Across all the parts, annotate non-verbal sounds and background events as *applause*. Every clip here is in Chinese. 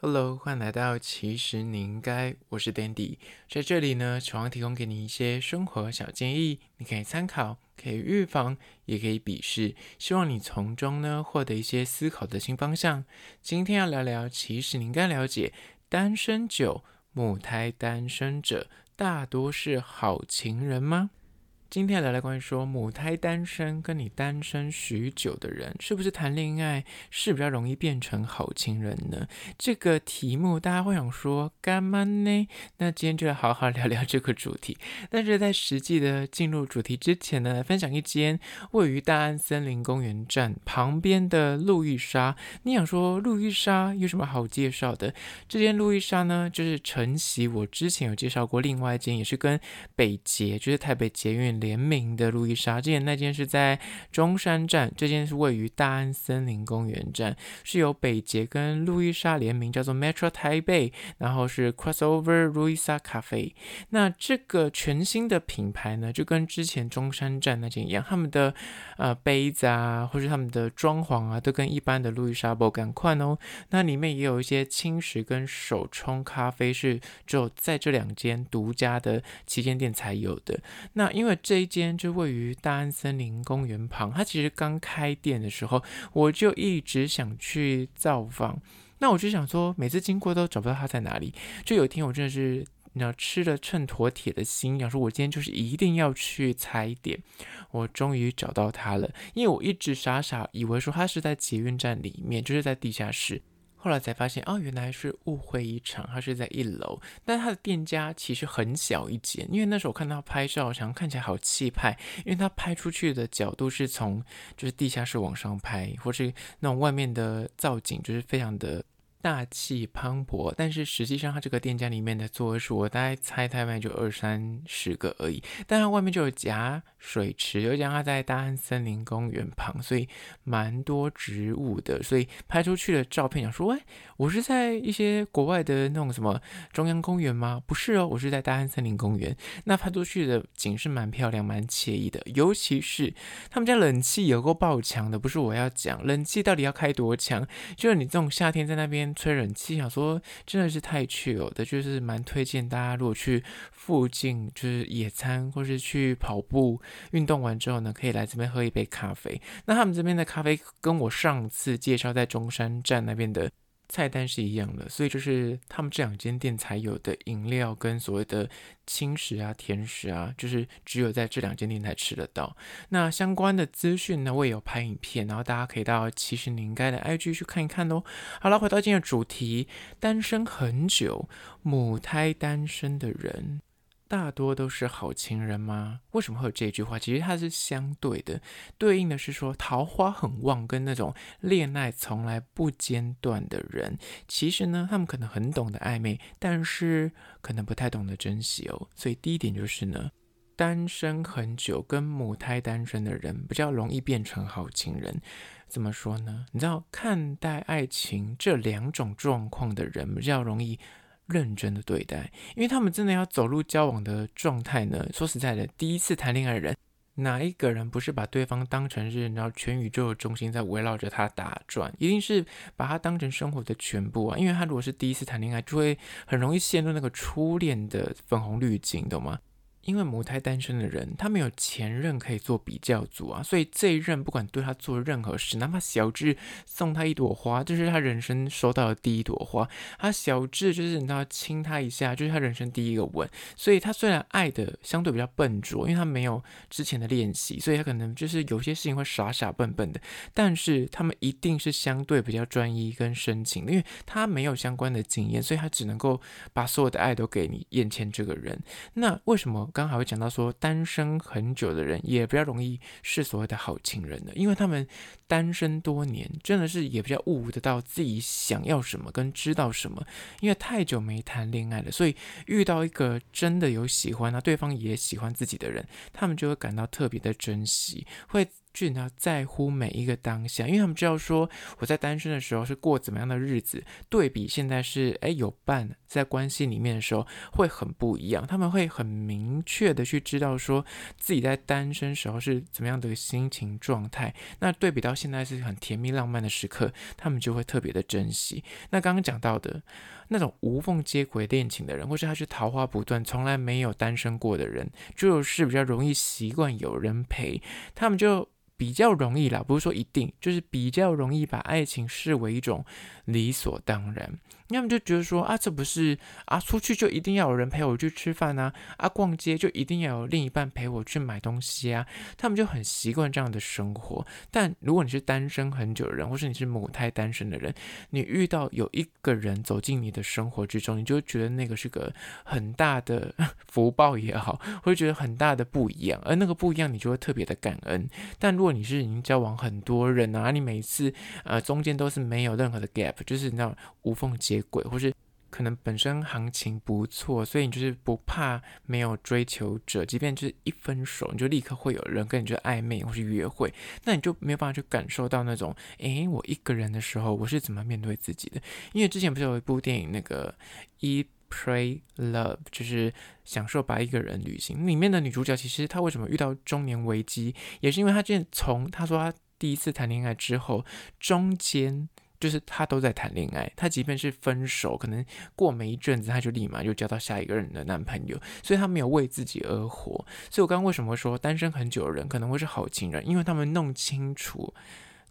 Hello，欢迎来到其实你应该，我是 Dandy，在这里呢，希望提供给你一些生活小建议，你可以参考，可以预防，也可以鄙视，希望你从中呢获得一些思考的新方向。今天要聊聊，其实你应该了解，单身久，母胎单身者大多是好情人吗？今天来聊聊关于说母胎单身跟你单身许久的人，是不是谈恋爱是比较容易变成好情人呢？这个题目大家会想说干嘛呢？那今天就来好好聊聊这个主题。但是在实际的进入主题之前呢，分享一间位于大安森林公园站旁边的路易莎。你想说路易莎有什么好介绍的？这间路易莎呢，就是承袭我之前有介绍过另外一间，也是跟北捷，就是台北捷运。联名的路易莎，之前那间是在中山站，这间是位于大安森林公园站，是由北捷跟路易莎联名，叫做 Metro 台北然后是 Crossover 路易莎咖啡。那这个全新的品牌呢，就跟之前中山站那间一样，他们的呃杯子啊，或是他们的装潢啊，都跟一般的路易莎不赶款哦。那里面也有一些轻食跟手冲咖啡，是只有在这两间独家的旗舰店才有的。那因为这这一间就位于大安森林公园旁，它其实刚开店的时候，我就一直想去造访。那我就想说，每次经过都找不到它在哪里。就有一天，我真的是那吃了秤砣铁的心，想说我今天就是一定要去踩点。我终于找到它了，因为我一直傻傻以为说它是在捷运站里面，就是在地下室。后来才发现，哦，原来是误会一场。他是在一楼，但他的店家其实很小一间。因为那时候我看他拍照，好像看起来好气派，因为他拍出去的角度是从就是地下室往上拍，或是那种外面的造景，就是非常的。大气磅礴，但是实际上它这个店家里面的座位数，我大概猜大概就二三十个而已。但它外面就有夹水池，又加它在大安森林公园旁，所以蛮多植物的。所以拍出去的照片，想说，哎，我是在一些国外的那种什么中央公园吗？不是哦，我是在大安森林公园。那拍出去的景是蛮漂亮、蛮惬意的，尤其是他们家冷气有够爆强的。不是我要讲，冷气到底要开多强？就是你这种夏天在那边。催人气，想说真的是太 chill 的，就是蛮推荐大家，如果去附近就是野餐或是去跑步运动完之后呢，可以来这边喝一杯咖啡。那他们这边的咖啡跟我上次介绍在中山站那边的。菜单是一样的，所以就是他们这两间店才有的饮料跟所谓的轻食啊、甜食啊，就是只有在这两间店才吃得到。那相关的资讯呢，我也有拍影片，然后大家可以到其实你应该的 IG 去看一看哦。好了，回到今天的主题，单身很久、母胎单身的人。大多都是好情人吗？为什么会有这句话？其实它是相对的，对应的是说桃花很旺，跟那种恋爱从来不间断的人，其实呢，他们可能很懂得暧昧，但是可能不太懂得珍惜哦。所以第一点就是呢，单身很久跟母胎单身的人比较容易变成好情人。怎么说呢？你知道，看待爱情这两种状况的人比较容易。认真的对待，因为他们真的要走入交往的状态呢。说实在的，第一次谈恋爱的人，哪一个人不是把对方当成是然后全宇宙的中心在围绕着他打转？一定是把他当成生活的全部啊！因为他如果是第一次谈恋爱，就会很容易陷入那个初恋的粉红滤镜，懂吗？因为母胎单身的人，他没有前任可以做比较组啊，所以这一任不管对他做任何事，哪怕小智送他一朵花，这是他人生收到的第一朵花。他小智就是你知道亲他一下，就是他人生第一个吻。所以他虽然爱的相对比较笨拙，因为他没有之前的练习，所以他可能就是有些事情会傻傻笨笨的。但是他们一定是相对比较专一跟深情，因为他没有相关的经验，所以他只能够把所有的爱都给你眼前这个人。那为什么？刚好会讲到说，单身很久的人也比较容易是所谓的好情人的，因为他们单身多年，真的是也比较悟得到自己想要什么跟知道什么。因为太久没谈恋爱了，所以遇到一个真的有喜欢啊，对方也喜欢自己的人，他们就会感到特别的珍惜，会就你要在乎每一个当下，因为他们知道说我在单身的时候是过怎么样的日子，对比现在是哎有伴在关系里面的时候会很不一样。他们会很明确的去知道说自己在单身时候是怎么样的心情状态。那对比到现在是很甜蜜浪漫的时刻，他们就会特别的珍惜。那刚刚讲到的那种无缝接轨恋情的人，或是他是桃花不断、从来没有单身过的人，就是比较容易习惯有人陪，他们就。比较容易啦，不是说一定，就是比较容易把爱情视为一种理所当然。要么就觉得说啊，这不是啊，出去就一定要有人陪我去吃饭啊，啊，逛街就一定要有另一半陪我去买东西啊。他们就很习惯这样的生活。但如果你是单身很久的人，或是你是母胎单身的人，你遇到有一个人走进你的生活之中，你就觉得那个是个很大的 *laughs* 福报也好，会觉得很大的不一样。而那个不一样，你就会特别的感恩。但如果你是已经交往很多人啊，你每次呃中间都是没有任何的 gap，就是你知道无缝接。轨，或是可能本身行情不错，所以你就是不怕没有追求者，即便就是一分手，你就立刻会有人跟你去暧昧或是约会，那你就没有办法去感受到那种，诶，我一个人的时候我是怎么面对自己的？因为之前不是有一部电影，那个《Eat Pray Love》，就是享受把一个人旅行，里面的女主角其实她为什么遇到中年危机，也是因为她之前从她说她第一次谈恋爱之后，中间。就是他都在谈恋爱，他即便是分手，可能过没一阵子，他就立马就交到下一个人的男朋友，所以他没有为自己而活。所以我刚刚为什么说单身很久的人可能会是好情人？因为他们弄清楚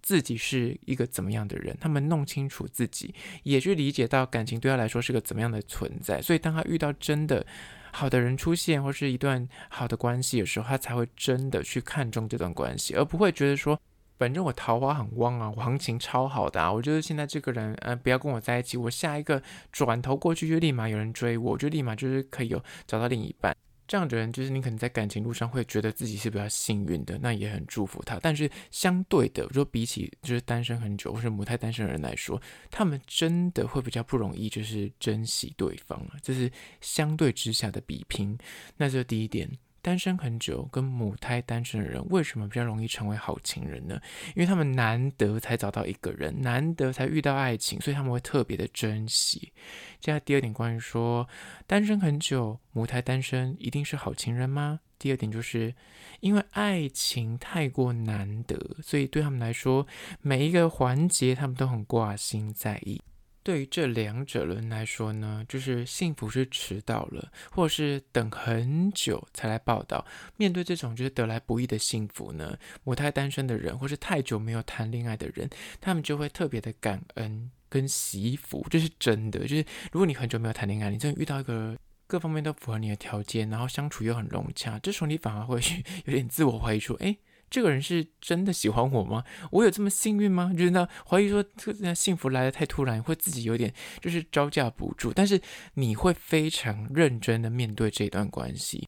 自己是一个怎么样的人，他们弄清楚自己，也去理解到感情对他来说是个怎么样的存在。所以当他遇到真的好的人出现，或是一段好的关系的时候，他才会真的去看重这段关系，而不会觉得说。反正我桃花很旺啊，我行情超好的啊，我觉得现在这个人，呃，不要跟我在一起，我下一个转头过去就立马有人追我，就立马就是可以有找到另一半。这样的人，就是你可能在感情路上会觉得自己是比较幸运的，那也很祝福他。但是相对的，就比起就是单身很久或是母胎单身的人来说，他们真的会比较不容易，就是珍惜对方啊，这是相对之下的比拼。那这第一点。单身很久跟母胎单身的人为什么比较容易成为好情人呢？因为他们难得才找到一个人，难得才遇到爱情，所以他们会特别的珍惜。接下来第二点，关于说单身很久、母胎单身一定是好情人吗？第二点就是因为爱情太过难得，所以对他们来说，每一个环节他们都很挂心在意。对于这两者人来说呢，就是幸福是迟到了，或是等很久才来报到。面对这种就是得来不易的幸福呢，母胎单身的人，或是太久没有谈恋爱的人，他们就会特别的感恩跟惜福。这是真的，就是如果你很久没有谈恋爱，你真的遇到一个各方面都符合你的条件，然后相处又很融洽，这时候你反而会 *laughs* 有点自我怀疑说，哎。这个人是真的喜欢我吗？我有这么幸运吗？就是呢，怀疑说这幸福来得太突然，会自己有点就是招架不住。但是你会非常认真的面对这段关系。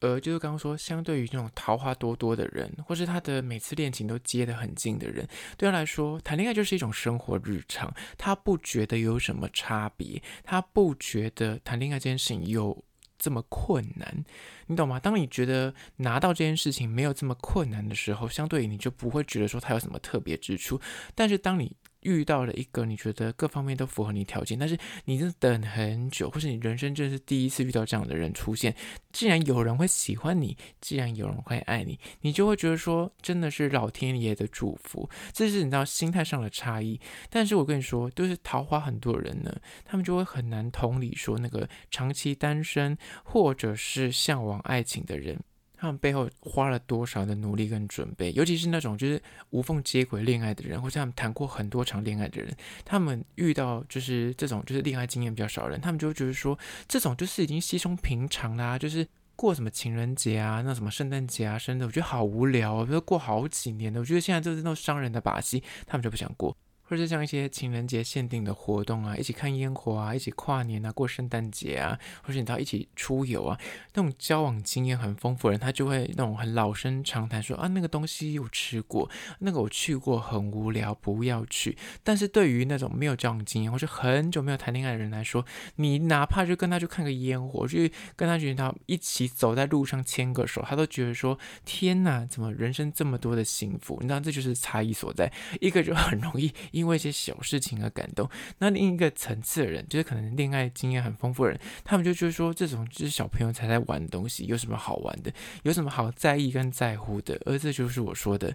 呃就是刚刚说，相对于这种桃花多多的人，或是他的每次恋情都接得很近的人，对他来说，谈恋爱就是一种生活日常，他不觉得有什么差别，他不觉得谈恋爱这件事情有。这么困难，你懂吗？当你觉得拿到这件事情没有这么困难的时候，相对你就不会觉得说它有什么特别之处。但是当你遇到了一个你觉得各方面都符合你条件，但是你真的等很久，或是你人生真是第一次遇到这样的人出现，既然有人会喜欢你，既然有人会爱你，你就会觉得说真的是老天爷的祝福，这是你知道心态上的差异。但是我跟你说，就是桃花很多人呢，他们就会很难同理说那个长期单身或者是向往爱情的人。他们背后花了多少的努力跟准备，尤其是那种就是无缝接轨恋爱的人，或者他们谈过很多场恋爱的人，他们遇到就是这种就是恋爱经验比较少的人，他们就会觉得说，这种就是已经稀松平常啦，就是过什么情人节啊，那什么圣诞节啊，生的，我觉得好无聊啊，比如过好几年的，我觉得现在就是那种商人的把戏，他们就不想过。或者像一些情人节限定的活动啊，一起看烟火啊，一起跨年啊，过圣诞节啊，或者你到一起出游啊，那种交往经验很丰富的人，他就会那种很老生常谈说啊，那个东西我吃过，那个我去过，很无聊，不要去。但是对于那种没有交往经验或者很久没有谈恋爱的人来说，你哪怕就跟他去看个烟火，就跟他觉得一起走在路上牵个手，他都觉得说天哪，怎么人生这么多的幸福？你知道这就是差异所在，一个就很容易。因为一些小事情而感动，那另一个层次的人，就是可能恋爱经验很丰富的人，他们就觉得说，这种就是小朋友才在玩的东西，有什么好玩的，有什么好在意跟在乎的？而这就是我说的，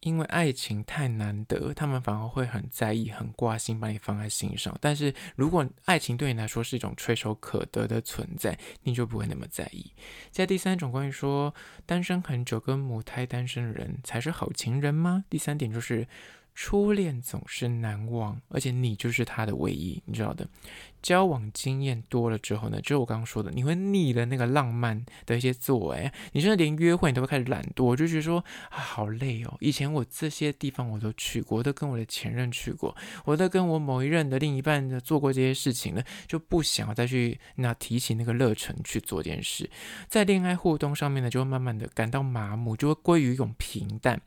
因为爱情太难得，他们反而会很在意、很挂心，把你放在心上。但是如果爱情对你来说是一种垂手可得的存在，你就不会那么在意。在第三种关于说单身很久跟母胎单身的人才是好情人吗？第三点就是。初恋总是难忘，而且你就是他的唯一，你知道的。交往经验多了之后呢，就是我刚刚说的，你会腻了那个浪漫的一些作为，你甚至连约会你都会开始懒惰，我就觉得说啊好累哦。以前我这些地方我都去过，都跟我的前任去过，我都跟我某一任的另一半的做过这些事情了，就不想要再去那提起那个热忱去做这件事。在恋爱互动上面呢，就会慢慢的感到麻木，就会归于一种平淡。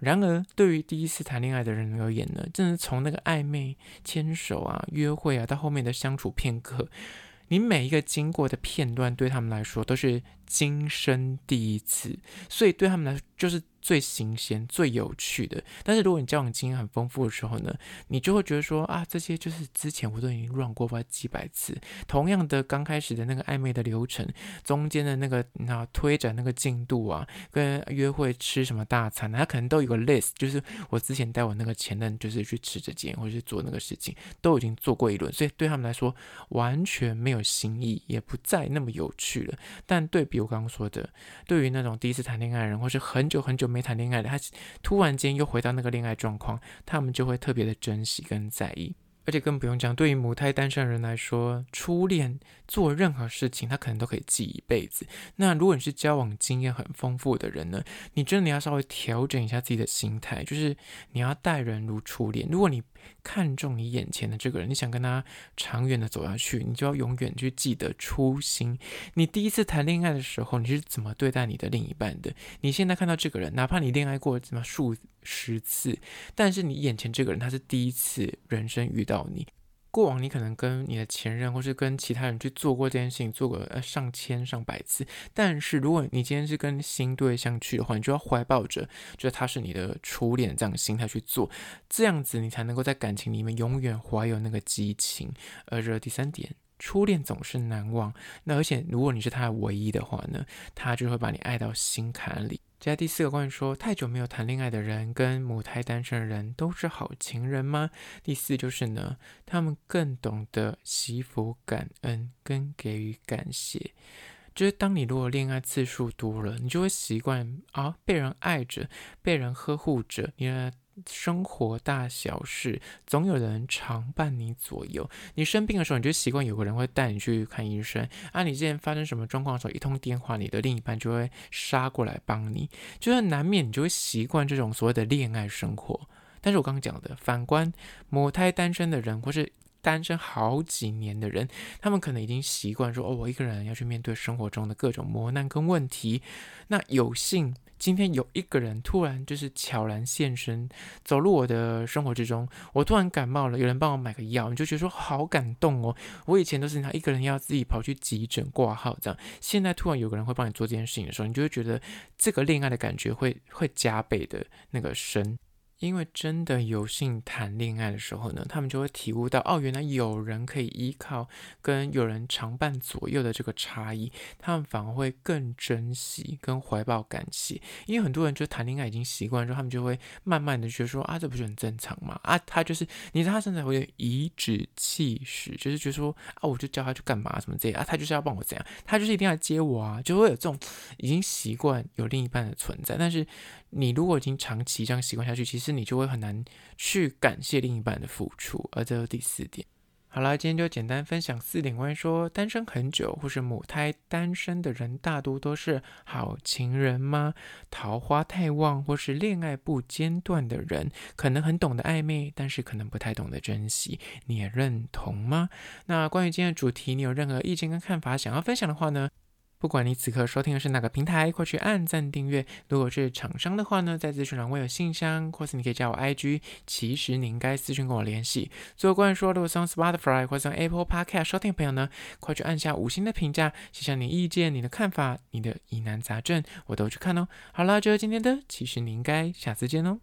然而，对于第一次谈恋爱的人而言呢，正是从那个暧昧、牵手啊、约会啊，到后面的相处片刻，你每一个经过的片段，对他们来说都是今生第一次，所以对他们来说就是。最新鲜、最有趣的，但是如果你交往经验很丰富的时候呢，你就会觉得说啊，这些就是之前我都已经 run 过吧几百次，同样的刚开始的那个暧昧的流程，中间的那个那推展那个进度啊，跟约会吃什么大餐，他可能都有个 list，就是我之前带我那个前任就是去吃这件或者是做那个事情，都已经做过一轮，所以对他们来说完全没有新意，也不再那么有趣了。但对比我刚刚说的，对于那种第一次谈恋爱的人，或是很久很久。没没谈恋爱的，他突然间又回到那个恋爱状况，他们就会特别的珍惜跟在意，而且更不用讲，对于母胎单身人来说，初恋做任何事情，他可能都可以记一辈子。那如果你是交往经验很丰富的人呢，你真的要稍微调整一下自己的心态，就是你要待人如初恋。如果你看中你眼前的这个人，你想跟他长远的走下去，你就要永远去记得初心。你第一次谈恋爱的时候，你是怎么对待你的另一半的？你现在看到这个人，哪怕你恋爱过什么数十次，但是你眼前这个人他是第一次人生遇到你。过往你可能跟你的前任或是跟其他人去做过这件事情，做过呃上千上百次。但是如果你今天是跟新对象去的话，你就要怀抱着觉得他是你的初恋这样的心态去做，这样子你才能够在感情里面永远怀有那个激情。而这第三点，初恋总是难忘。那而且如果你是他的唯一的话呢，他就会把你爱到心坎里。接下第四个关于说，太久没有谈恋爱的人跟母胎单身的人都是好情人吗？第四就是呢，他们更懂得惜福感恩跟给予感谢。就是当你如果恋爱次数多了，你就会习惯啊被人爱着，被人呵护着，因为。生活大小事，总有人常伴你左右。你生病的时候，你就习惯有个人会带你去看医生。啊，你之前发生什么状况的时候，一通电话，你的另一半就会杀过来帮你。就是难免你就会习惯这种所谓的恋爱生活。但是我刚刚讲的，反观母胎单身的人，或是单身好几年的人，他们可能已经习惯说：“哦，我一个人要去面对生活中的各种磨难跟问题。”那有幸。今天有一个人突然就是悄然现身，走入我的生活之中。我突然感冒了，有人帮我买个药，你就觉得说好感动哦。我以前都是他一个人要自己跑去急诊挂号这样，现在突然有个人会帮你做这件事情的时候，你就会觉得这个恋爱的感觉会会加倍的那个深。因为真的有幸谈恋爱的时候呢，他们就会体悟到，哦，原来有人可以依靠，跟有人常伴左右的这个差异，他们反而会更珍惜跟怀抱感谢。因为很多人就谈恋爱已经习惯之后，他们就会慢慢的觉得说，啊，这不是很正常吗？啊，他就是，你知道他身材会颐指气使，就是觉得说，啊，我就叫他去干嘛什么这样啊，他就是要帮我怎样，他就是一定要接我啊，就会有这种已经习惯有另一半的存在，但是。你如果已经长期这样习惯下去，其实你就会很难去感谢另一半的付出，而这是第四点。好了，今天就简单分享四点关于说单身很久或是母胎单身的人，大多都是好情人吗？桃花太旺或是恋爱不间断的人，可能很懂得暧昧，但是可能不太懂得珍惜。你也认同吗？那关于今天的主题，你有任何意见跟看法想要分享的话呢？不管你此刻收听的是哪个平台，快去按赞订阅。如果是厂商的话呢，在资讯栏我有信箱，或是你可以加我 IG。其实你应该私讯跟我联系。最后关于说，如果从 Spotify 或从 Apple Podcast 收听的朋友呢，快去按下五星的评价，写下你意见、你的看法、你的疑难杂症，我都去看哦。好啦，就是今天的，其实你应该下次见哦。